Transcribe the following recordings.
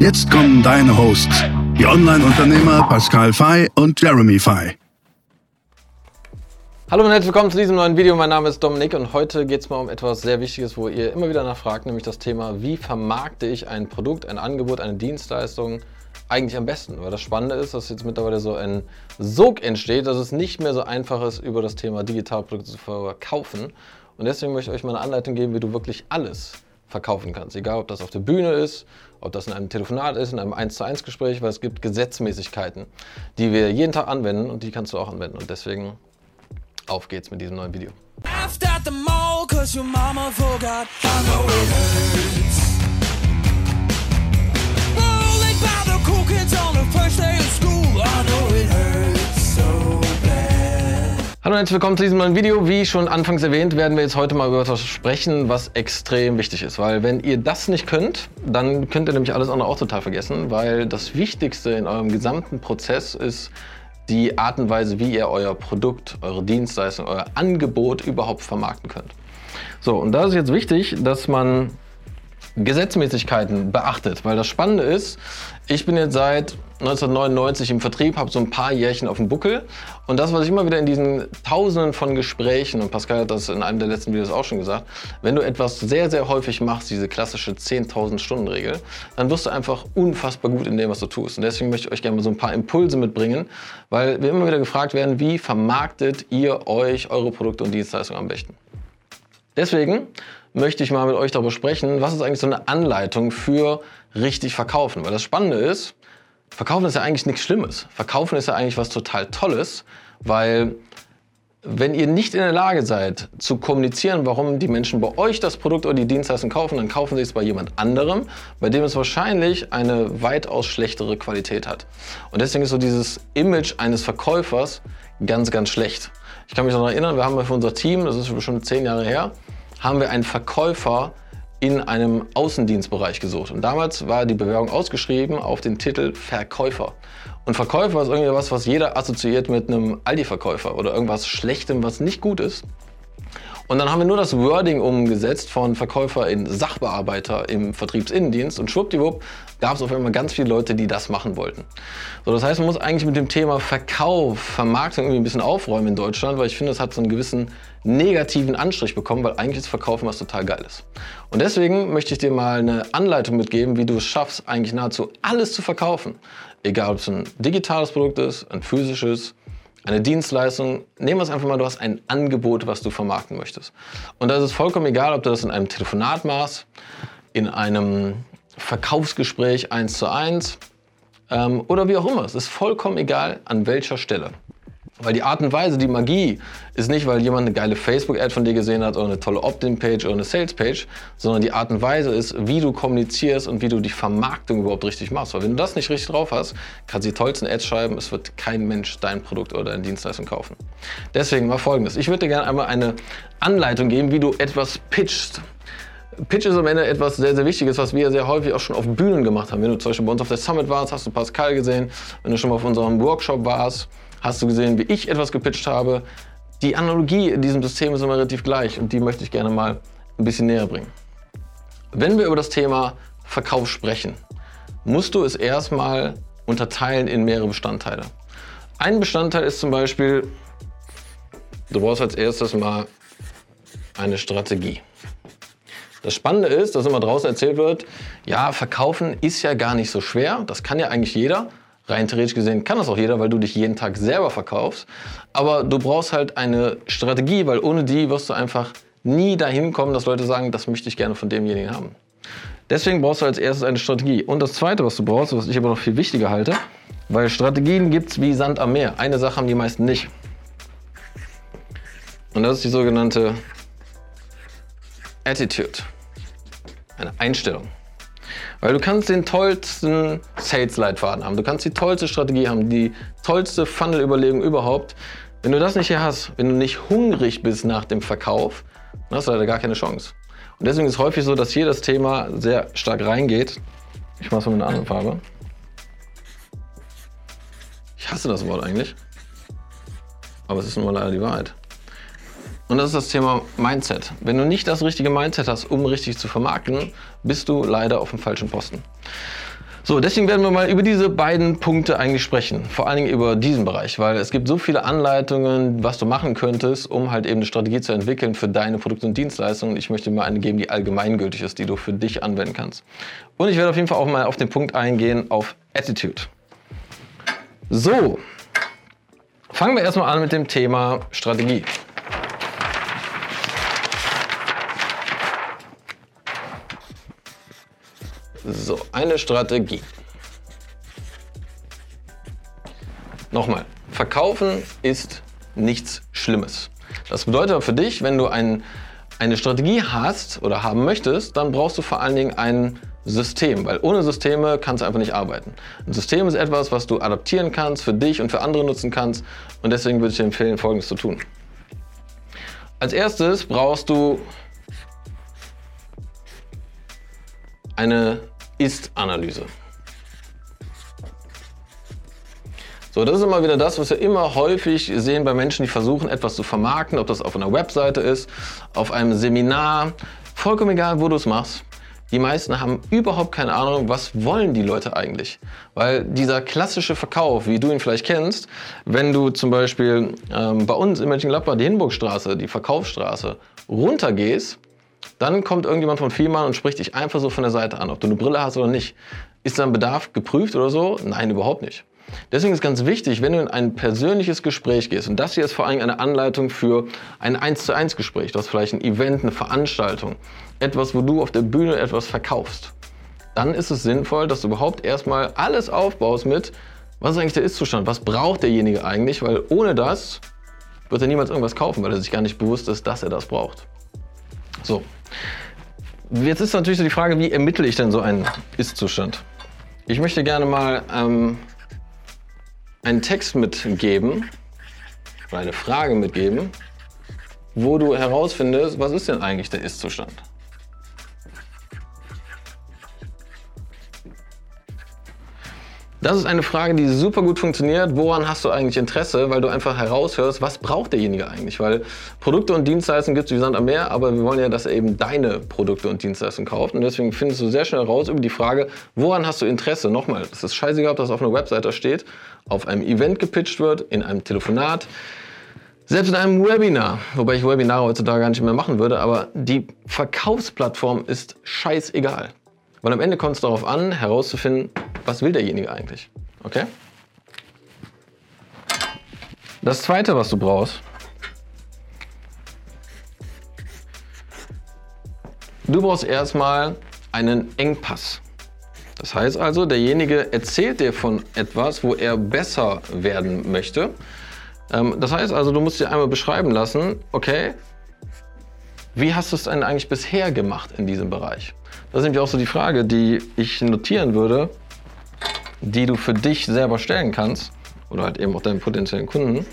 Jetzt kommen deine Hosts, die Online-Unternehmer Pascal Fay und Jeremy Fay. Hallo und herzlich willkommen zu diesem neuen Video. Mein Name ist Dominik und heute geht es mal um etwas sehr Wichtiges, wo ihr immer wieder nachfragt, nämlich das Thema, wie vermarkte ich ein Produkt, ein Angebot, eine Dienstleistung eigentlich am besten? Weil das Spannende ist, dass jetzt mittlerweile so ein Sog entsteht, dass es nicht mehr so einfach ist, über das Thema Digitalprodukte zu verkaufen. Und deswegen möchte ich euch mal eine Anleitung geben, wie du wirklich alles verkaufen kannst. Egal, ob das auf der Bühne ist, ob das in einem Telefonat ist, in einem 1 zu 1 Gespräch, weil es gibt Gesetzmäßigkeiten, die wir jeden Tag anwenden und die kannst du auch anwenden. Und deswegen auf geht's mit diesem neuen Video. Hallo und herzlich willkommen zu diesem neuen Video. Wie schon anfangs erwähnt, werden wir jetzt heute mal über etwas sprechen, was extrem wichtig ist. Weil wenn ihr das nicht könnt, dann könnt ihr nämlich alles andere auch total vergessen. Weil das Wichtigste in eurem gesamten Prozess ist die Art und Weise, wie ihr euer Produkt, eure Dienstleistung, euer Angebot überhaupt vermarkten könnt. So, und da ist jetzt wichtig, dass man Gesetzmäßigkeiten beachtet. Weil das Spannende ist, ich bin jetzt seit 1999 im Vertrieb, habe so ein paar Jährchen auf dem Buckel. Und das, was ich immer wieder in diesen Tausenden von Gesprächen, und Pascal hat das in einem der letzten Videos auch schon gesagt, wenn du etwas sehr, sehr häufig machst, diese klassische 10.000 Stunden Regel, dann wirst du einfach unfassbar gut in dem, was du tust. Und deswegen möchte ich euch gerne mal so ein paar Impulse mitbringen, weil wir immer wieder gefragt werden, wie vermarktet ihr euch eure Produkte und Dienstleistungen am besten? Deswegen möchte ich mal mit euch darüber sprechen, was ist eigentlich so eine Anleitung für richtig verkaufen. Weil das Spannende ist, verkaufen ist ja eigentlich nichts Schlimmes. Verkaufen ist ja eigentlich was total Tolles, weil wenn ihr nicht in der Lage seid zu kommunizieren, warum die Menschen bei euch das Produkt oder die Dienstleistung kaufen, dann kaufen sie es bei jemand anderem, bei dem es wahrscheinlich eine weitaus schlechtere Qualität hat. Und deswegen ist so dieses Image eines Verkäufers ganz, ganz schlecht. Ich kann mich noch erinnern, wir haben für unser Team, das ist schon zehn Jahre her, haben wir einen Verkäufer in einem Außendienstbereich gesucht. Und damals war die Bewerbung ausgeschrieben auf den Titel Verkäufer. Und Verkäufer ist irgendwie was, was jeder assoziiert mit einem Aldi-Verkäufer oder irgendwas Schlechtem, was nicht gut ist. Und dann haben wir nur das Wording umgesetzt von Verkäufer in Sachbearbeiter im Vertriebsinnendienst und schwuppdiwupp gab es auf einmal ganz viele Leute, die das machen wollten. So, das heißt, man muss eigentlich mit dem Thema Verkauf, Vermarktung irgendwie ein bisschen aufräumen in Deutschland, weil ich finde, es hat so einen gewissen negativen Anstrich bekommen, weil eigentlich ist Verkaufen was total Geiles. Und deswegen möchte ich dir mal eine Anleitung mitgeben, wie du es schaffst, eigentlich nahezu alles zu verkaufen. Egal, ob es ein digitales Produkt ist, ein physisches, eine Dienstleistung, nehmen wir es einfach mal, du hast ein Angebot, was du vermarkten möchtest. Und da ist vollkommen egal, ob du das in einem Telefonat machst, in einem Verkaufsgespräch eins zu eins ähm, oder wie auch immer. Es ist vollkommen egal, an welcher Stelle. Weil die Art und Weise, die Magie, ist nicht, weil jemand eine geile Facebook-Ad von dir gesehen hat oder eine tolle Opt-in-Page oder eine Sales-Page, sondern die Art und Weise ist, wie du kommunizierst und wie du die Vermarktung überhaupt richtig machst. Weil wenn du das nicht richtig drauf hast, kannst du die tollsten Ads schreiben, es wird kein Mensch dein Produkt oder deine Dienstleistung kaufen. Deswegen mal folgendes. Ich würde dir gerne einmal eine Anleitung geben, wie du etwas pitchst. Pitch ist am Ende etwas sehr, sehr Wichtiges, was wir sehr häufig auch schon auf Bühnen gemacht haben. Wenn du zum Beispiel bei uns auf der Summit warst, hast du Pascal gesehen. Wenn du schon mal auf unserem Workshop warst, hast du gesehen, wie ich etwas gepitcht habe. Die Analogie in diesem System ist immer relativ gleich und die möchte ich gerne mal ein bisschen näher bringen. Wenn wir über das Thema Verkauf sprechen, musst du es erstmal unterteilen in mehrere Bestandteile. Ein Bestandteil ist zum Beispiel, du brauchst als erstes mal eine Strategie. Das Spannende ist, dass immer draußen erzählt wird, ja, verkaufen ist ja gar nicht so schwer, das kann ja eigentlich jeder. Rein theoretisch gesehen kann das auch jeder, weil du dich jeden Tag selber verkaufst. Aber du brauchst halt eine Strategie, weil ohne die wirst du einfach nie dahin kommen, dass Leute sagen, das möchte ich gerne von demjenigen haben. Deswegen brauchst du als erstes eine Strategie. Und das Zweite, was du brauchst, was ich aber noch viel wichtiger halte, weil Strategien gibt es wie Sand am Meer. Eine Sache haben die meisten nicht. Und das ist die sogenannte Attitude. Eine Einstellung. Weil du kannst den tollsten Sales-Leitfaden haben, du kannst die tollste Strategie haben, die tollste Funnel-Überlegung überhaupt. Wenn du das nicht hier hast, wenn du nicht hungrig bist nach dem Verkauf, dann hast du leider gar keine Chance. Und deswegen ist es häufig so, dass hier das Thema sehr stark reingeht. Ich mache es mal mit einer anderen Farbe. Ich hasse das Wort eigentlich. Aber es ist nun mal leider die Wahrheit. Und das ist das Thema Mindset. Wenn du nicht das richtige Mindset hast, um richtig zu vermarkten, bist du leider auf dem falschen Posten. So, deswegen werden wir mal über diese beiden Punkte eigentlich sprechen. Vor allen Dingen über diesen Bereich, weil es gibt so viele Anleitungen, was du machen könntest, um halt eben eine Strategie zu entwickeln für deine Produkte und Dienstleistungen. Ich möchte mal eine geben, die allgemeingültig ist, die du für dich anwenden kannst. Und ich werde auf jeden Fall auch mal auf den Punkt eingehen, auf Attitude. So, fangen wir erstmal an mit dem Thema Strategie. So, eine Strategie. Nochmal, verkaufen ist nichts Schlimmes. Das bedeutet für dich, wenn du ein, eine Strategie hast oder haben möchtest, dann brauchst du vor allen Dingen ein System, weil ohne Systeme kannst du einfach nicht arbeiten. Ein System ist etwas, was du adaptieren kannst, für dich und für andere nutzen kannst und deswegen würde ich dir empfehlen, Folgendes zu tun. Als erstes brauchst du eine Ist-Analyse. So, das ist immer wieder das, was wir immer häufig sehen bei Menschen, die versuchen, etwas zu vermarkten, ob das auf einer Webseite ist, auf einem Seminar, vollkommen egal, wo du es machst. Die meisten haben überhaupt keine Ahnung, was wollen die Leute eigentlich. Weil dieser klassische Verkauf, wie du ihn vielleicht kennst, wenn du zum Beispiel ähm, bei uns in Mönchengladbach die Hinburgstraße, die Verkaufsstraße, runtergehst, dann kommt irgendjemand von Vielmann und spricht dich einfach so von der Seite an, ob du eine Brille hast oder nicht. Ist dein Bedarf geprüft oder so? Nein, überhaupt nicht. Deswegen ist ganz wichtig, wenn du in ein persönliches Gespräch gehst, und das hier ist vor allem eine Anleitung für ein 1 zu 1 Gespräch, du hast vielleicht ein Event, eine Veranstaltung, etwas, wo du auf der Bühne etwas verkaufst, dann ist es sinnvoll, dass du überhaupt erstmal alles aufbaust mit, was ist eigentlich der Ist-Zustand, was braucht derjenige eigentlich, weil ohne das wird er niemals irgendwas kaufen, weil er sich gar nicht bewusst ist, dass er das braucht. So, Jetzt ist natürlich so die Frage, wie ermittle ich denn so einen Ist-Zustand? Ich möchte gerne mal ähm, einen Text mitgeben oder eine Frage mitgeben, wo du herausfindest, was ist denn eigentlich der Ist-Zustand? Das ist eine Frage, die super gut funktioniert. Woran hast du eigentlich Interesse? Weil du einfach heraushörst, was braucht derjenige eigentlich? Weil Produkte und Dienstleistungen gibt es wie Sand am Meer, aber wir wollen ja, dass er eben deine Produkte und Dienstleistungen kauft. Und deswegen findest du sehr schnell raus über die Frage, woran hast du Interesse? Nochmal, es ist scheißegal, ob das auf einer Webseite steht, auf einem Event gepitcht wird, in einem Telefonat, selbst in einem Webinar, wobei ich Webinare heutzutage gar nicht mehr machen würde, aber die Verkaufsplattform ist scheißegal. Weil am Ende kommt es darauf an, herauszufinden, was will derjenige eigentlich. Okay? Das zweite, was du brauchst, du brauchst erstmal einen Engpass. Das heißt also, derjenige erzählt dir von etwas, wo er besser werden möchte. Ähm, das heißt also, du musst dir einmal beschreiben lassen, okay, wie hast du es denn eigentlich bisher gemacht in diesem Bereich? Das ist nämlich auch so die Frage, die ich notieren würde, die du für dich selber stellen kannst oder halt eben auch deinen potenziellen Kunden,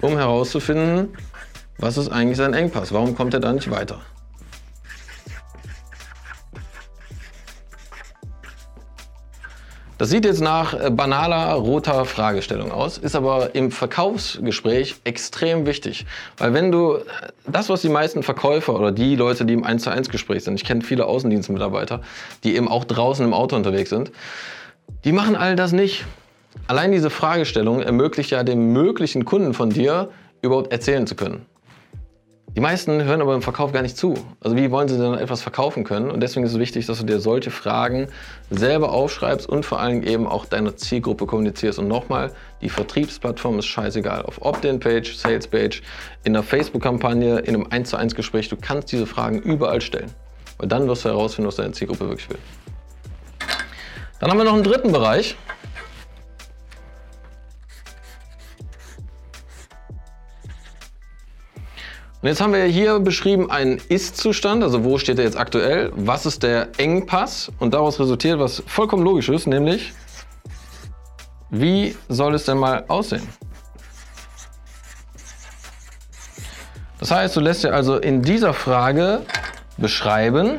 um herauszufinden, was ist eigentlich sein Engpass, warum kommt er da nicht weiter. Das sieht jetzt nach äh, banaler roter Fragestellung aus, ist aber im Verkaufsgespräch extrem wichtig. Weil wenn du äh, das, was die meisten Verkäufer oder die Leute, die im 1 zu 1 Gespräch sind, ich kenne viele Außendienstmitarbeiter, die eben auch draußen im Auto unterwegs sind, die machen all das nicht. Allein diese Fragestellung ermöglicht ja dem möglichen Kunden von dir überhaupt erzählen zu können. Die meisten hören aber im Verkauf gar nicht zu. Also wie wollen sie denn etwas verkaufen können? Und deswegen ist es wichtig, dass du dir solche Fragen selber aufschreibst und vor allem eben auch deiner Zielgruppe kommunizierst. Und nochmal, die Vertriebsplattform ist scheißegal. Auf Opt-in-Page, Sales-Page, in einer Facebook-Kampagne, in einem 1 zu 1 Gespräch, du kannst diese Fragen überall stellen. Weil dann wirst du herausfinden, was deine Zielgruppe wirklich will. Dann haben wir noch einen dritten Bereich. Und jetzt haben wir hier beschrieben einen Ist-Zustand, also wo steht er jetzt aktuell, was ist der Engpass und daraus resultiert was vollkommen logisch ist, nämlich wie soll es denn mal aussehen? Das heißt, du lässt dir also in dieser Frage beschreiben,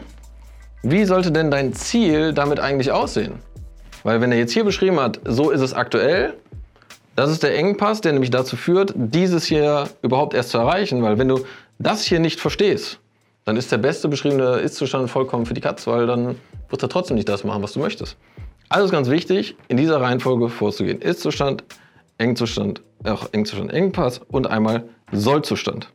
wie sollte denn dein Ziel damit eigentlich aussehen? Weil wenn er jetzt hier beschrieben hat, so ist es aktuell, das ist der Engpass, der nämlich dazu führt, dieses hier überhaupt erst zu erreichen. Weil wenn du das hier nicht verstehst, dann ist der beste beschriebene Ist-Zustand vollkommen für die Katz, weil dann wird er trotzdem nicht das machen, was du möchtest. Also ist ganz wichtig, in dieser Reihenfolge vorzugehen. Ist-Zustand, Engzustand, auch Engzustand, Engpass und einmal Sollzustand.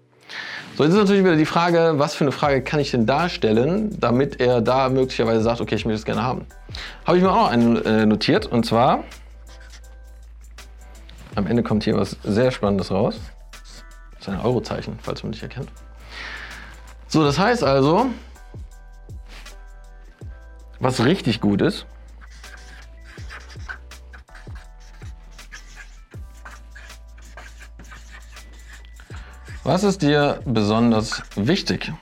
So, jetzt ist natürlich wieder die Frage, was für eine Frage kann ich denn darstellen, damit er da möglicherweise sagt, okay, ich möchte es gerne haben. Habe ich mir auch noch einen äh, notiert und zwar, am Ende kommt hier was sehr Spannendes raus. Das ist ein Eurozeichen, falls man nicht erkennt. So, das heißt also, was richtig gut ist, Was ist dir besonders wichtig?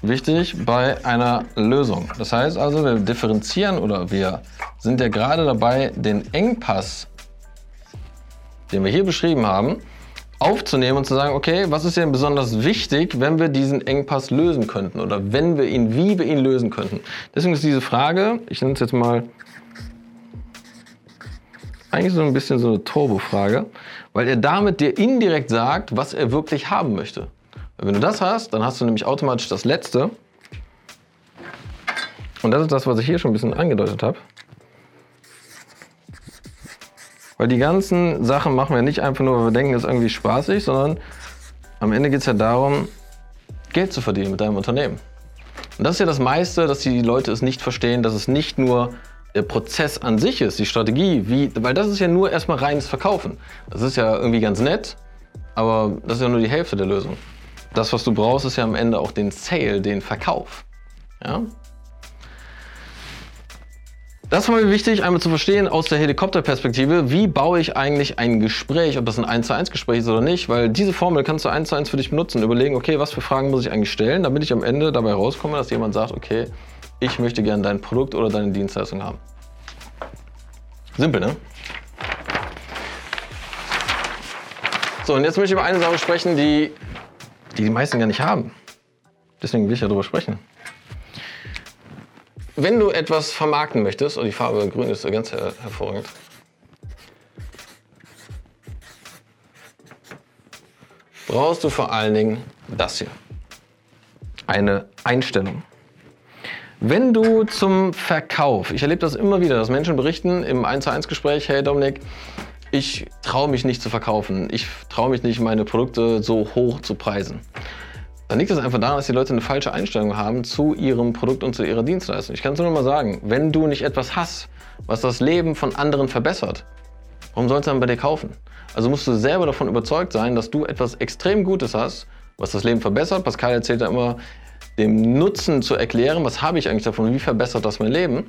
Wichtig bei einer Lösung. Das heißt also, wir differenzieren oder wir sind ja gerade dabei, den Engpass, den wir hier beschrieben haben, aufzunehmen und zu sagen, okay, was ist denn besonders wichtig, wenn wir diesen Engpass lösen könnten oder wenn wir ihn, wie wir ihn lösen könnten. Deswegen ist diese Frage, ich nenne es jetzt mal eigentlich so ein bisschen so eine Turbo-Frage, weil er damit dir indirekt sagt, was er wirklich haben möchte. Wenn du das hast, dann hast du nämlich automatisch das Letzte. Und das ist das, was ich hier schon ein bisschen angedeutet habe. Weil die ganzen Sachen machen wir nicht einfach nur, weil wir denken, es ist irgendwie spaßig, sondern am Ende geht es ja darum, Geld zu verdienen mit deinem Unternehmen. Und das ist ja das meiste, dass die Leute es nicht verstehen, dass es nicht nur der Prozess an sich ist, die Strategie, wie, weil das ist ja nur erstmal reines Verkaufen. Das ist ja irgendwie ganz nett, aber das ist ja nur die Hälfte der Lösung. Das, was du brauchst, ist ja am Ende auch den Sale, den Verkauf. Ja? Das war mir wichtig, einmal zu verstehen aus der Helikopterperspektive, wie baue ich eigentlich ein Gespräch, ob das ein 1 zu 1 Gespräch ist oder nicht, weil diese Formel kannst du 1 zu 1 für dich benutzen, überlegen, okay, was für Fragen muss ich eigentlich stellen, damit ich am Ende dabei rauskomme, dass jemand sagt, okay, ich möchte gerne dein Produkt oder deine Dienstleistung haben. Simpel, ne? So, und jetzt möchte ich über eine Sache sprechen, die die, die meisten gar nicht haben. Deswegen will ich ja darüber sprechen. Wenn du etwas vermarkten möchtest, und die Farbe grün ist ganz her hervorragend, brauchst du vor allen Dingen das hier. Eine Einstellung. Wenn du zum Verkauf, ich erlebe das immer wieder, dass Menschen berichten im 1 zu 1 Gespräch, hey Dominik, ich traue mich nicht zu verkaufen, ich traue mich nicht, meine Produkte so hoch zu preisen. Dann liegt das einfach daran, dass die Leute eine falsche Einstellung haben zu ihrem Produkt und zu ihrer Dienstleistung. Ich kann es nur noch mal sagen, wenn du nicht etwas hast, was das Leben von anderen verbessert, warum sollst du dann bei dir kaufen? Also musst du selber davon überzeugt sein, dass du etwas extrem Gutes hast, was das Leben verbessert. Pascal erzählt ja immer, dem Nutzen zu erklären, was habe ich eigentlich davon, wie verbessert das mein Leben.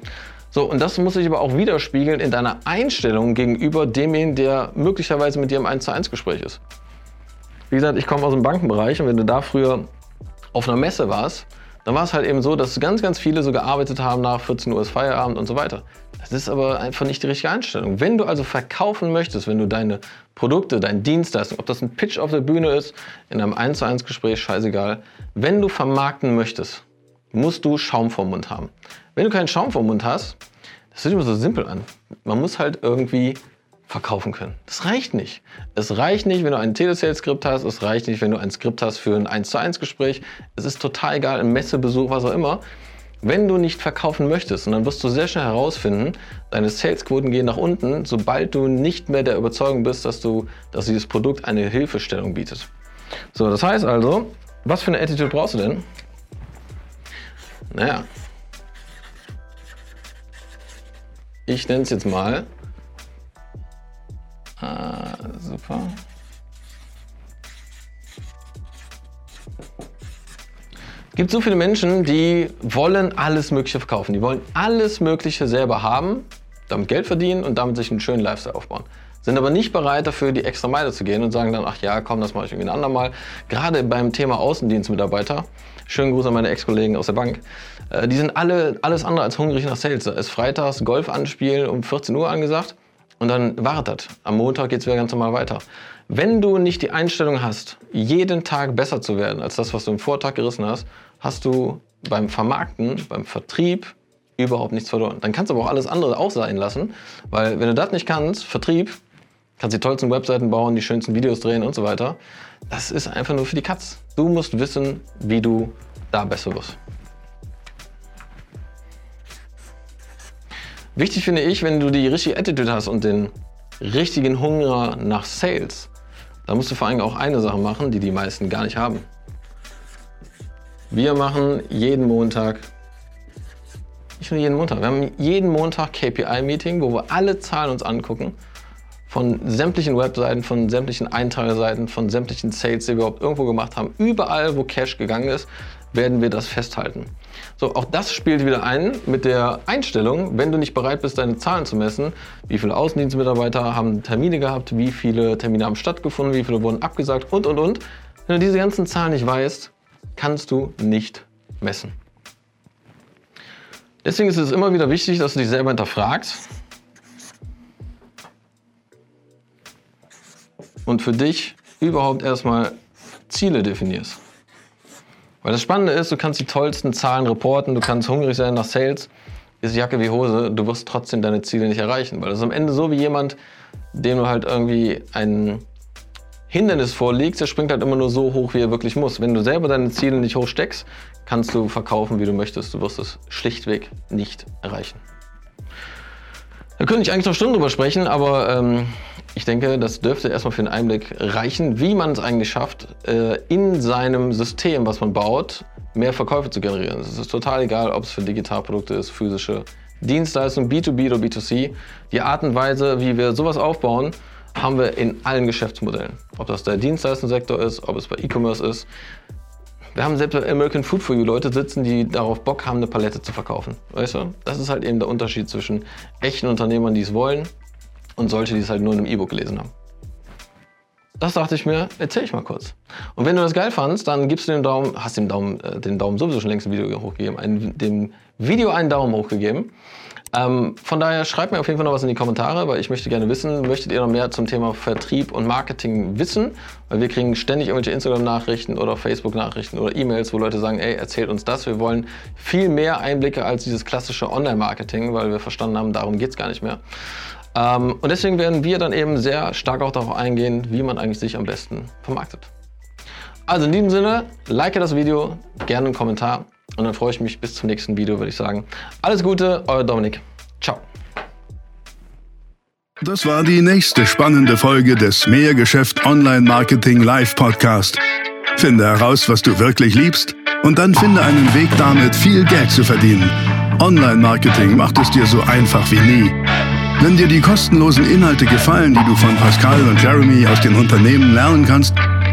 So, und das muss sich aber auch widerspiegeln in deiner Einstellung gegenüber demjenigen, der möglicherweise mit dir im 1 zu 1 Gespräch ist. Wie gesagt, ich komme aus dem Bankenbereich und wenn du da früher auf einer Messe warst, dann war es halt eben so, dass ganz, ganz viele so gearbeitet haben, nach 14 Uhr ist Feierabend und so weiter. Das ist aber einfach nicht die richtige Einstellung. Wenn du also verkaufen möchtest, wenn du deine Produkte, deine Dienstleistung, ob das ein Pitch auf der Bühne ist, in einem 1 zu 1 Gespräch, scheißegal, wenn du vermarkten möchtest, musst du Schaum vorm Mund haben. Wenn du keinen Schaum vorm Mund hast, das hört immer so simpel an. Man muss halt irgendwie verkaufen können. Das reicht nicht. Es reicht nicht, wenn du ein Telesales-Skript hast. Es reicht nicht, wenn du ein Skript hast für ein 1 zu 1 Gespräch. Es ist total egal, ein Messebesuch, was auch immer. Wenn du nicht verkaufen möchtest, und dann wirst du sehr schnell herausfinden, deine Salesquoten gehen nach unten, sobald du nicht mehr der Überzeugung bist, dass, du, dass dieses Produkt eine Hilfestellung bietet. So, das heißt also, was für eine Attitude brauchst du denn? Naja, ich nenne es jetzt mal. Ah, super. gibt so viele Menschen, die wollen alles Mögliche verkaufen. Die wollen alles Mögliche selber haben, damit Geld verdienen und damit sich einen schönen Lifestyle aufbauen. sind aber nicht bereit dafür, die extra Meile zu gehen und sagen dann, ach ja, komm, das mache ich irgendwie ein andermal. Gerade beim Thema Außendienstmitarbeiter, schönen Gruß an meine Ex-Kollegen aus der Bank, äh, die sind alle alles andere als hungrig nach Sales. Da ist freitags Golf anspielen um 14 Uhr angesagt und dann wartet. Am Montag geht es wieder ganz normal weiter. Wenn du nicht die Einstellung hast, jeden Tag besser zu werden als das, was du im Vortag gerissen hast, hast du beim Vermarkten, beim Vertrieb überhaupt nichts verloren. Dann kannst du aber auch alles andere auch sein lassen, weil wenn du das nicht kannst, Vertrieb, kannst die tollsten Webseiten bauen, die schönsten Videos drehen und so weiter. Das ist einfach nur für die Katz. Du musst wissen, wie du da besser wirst. Wichtig finde ich, wenn du die richtige Attitude hast und den richtigen Hunger nach Sales, dann musst du vor allem auch eine Sache machen, die die meisten gar nicht haben. Wir machen jeden Montag, nicht nur jeden Montag, wir haben jeden Montag KPI-Meeting, wo wir alle Zahlen uns angucken von sämtlichen Webseiten, von sämtlichen Eintrageseiten, von sämtlichen Sales, die wir überhaupt irgendwo gemacht haben. Überall, wo Cash gegangen ist, werden wir das festhalten. So, auch das spielt wieder ein mit der Einstellung, wenn du nicht bereit bist, deine Zahlen zu messen, wie viele Außendienstmitarbeiter haben Termine gehabt, wie viele Termine haben stattgefunden, wie viele wurden abgesagt und, und, und. Wenn du diese ganzen Zahlen nicht weißt, kannst du nicht messen. Deswegen ist es immer wieder wichtig, dass du dich selber hinterfragst und für dich überhaupt erstmal Ziele definierst. Weil das Spannende ist, du kannst die tollsten Zahlen reporten, du kannst hungrig sein nach Sales, ist Jacke wie Hose, du wirst trotzdem deine Ziele nicht erreichen. Weil das ist am Ende so wie jemand, dem du halt irgendwie ein Hindernis vorlegst, der springt halt immer nur so hoch, wie er wirklich muss. Wenn du selber deine Ziele nicht hoch steckst, kannst du verkaufen, wie du möchtest. Du wirst es schlichtweg nicht erreichen. Da könnte ich eigentlich noch Stunden drüber sprechen, aber ähm, ich denke, das dürfte erstmal für einen Einblick reichen, wie man es eigentlich schafft, äh, in seinem System, was man baut, mehr Verkäufe zu generieren. Es ist total egal, ob es für Digitalprodukte ist, physische Dienstleistungen, B2B oder B2C. Die Art und Weise, wie wir sowas aufbauen, haben wir in allen Geschäftsmodellen. Ob das der Dienstleistungssektor ist, ob es bei E-Commerce ist. Wir haben selbst bei American Food for You Leute sitzen, die darauf Bock haben, eine Palette zu verkaufen. Weißt du? Das ist halt eben der Unterschied zwischen echten Unternehmern, die es wollen, und solche, die es halt nur in einem E-Book gelesen haben. Das dachte ich mir, erzähl ich mal kurz. Und wenn du das geil fandst, dann gibst du den Daumen, hast dem Daumen, äh, den Daumen sowieso schon längst im Video hochgegeben, ein, dem Video einen Daumen hochgegeben. Ähm, von daher schreibt mir auf jeden Fall noch was in die Kommentare, weil ich möchte gerne wissen, möchtet ihr noch mehr zum Thema Vertrieb und Marketing wissen? Weil wir kriegen ständig irgendwelche Instagram-Nachrichten oder Facebook-Nachrichten oder E-Mails, wo Leute sagen, ey, erzählt uns das. Wir wollen viel mehr Einblicke als dieses klassische Online-Marketing, weil wir verstanden haben, darum geht es gar nicht mehr. Ähm, und deswegen werden wir dann eben sehr stark auch darauf eingehen, wie man eigentlich sich am besten vermarktet. Also in diesem Sinne, like das Video, gerne einen Kommentar und dann freue ich mich bis zum nächsten Video, würde ich sagen. Alles Gute, euer Dominik. Ciao. Das war die nächste spannende Folge des Mehrgeschäft Online Marketing Live Podcast. Finde heraus, was du wirklich liebst und dann finde einen Weg damit, viel Geld zu verdienen. Online Marketing macht es dir so einfach wie nie. Wenn dir die kostenlosen Inhalte gefallen, die du von Pascal und Jeremy aus den Unternehmen lernen kannst,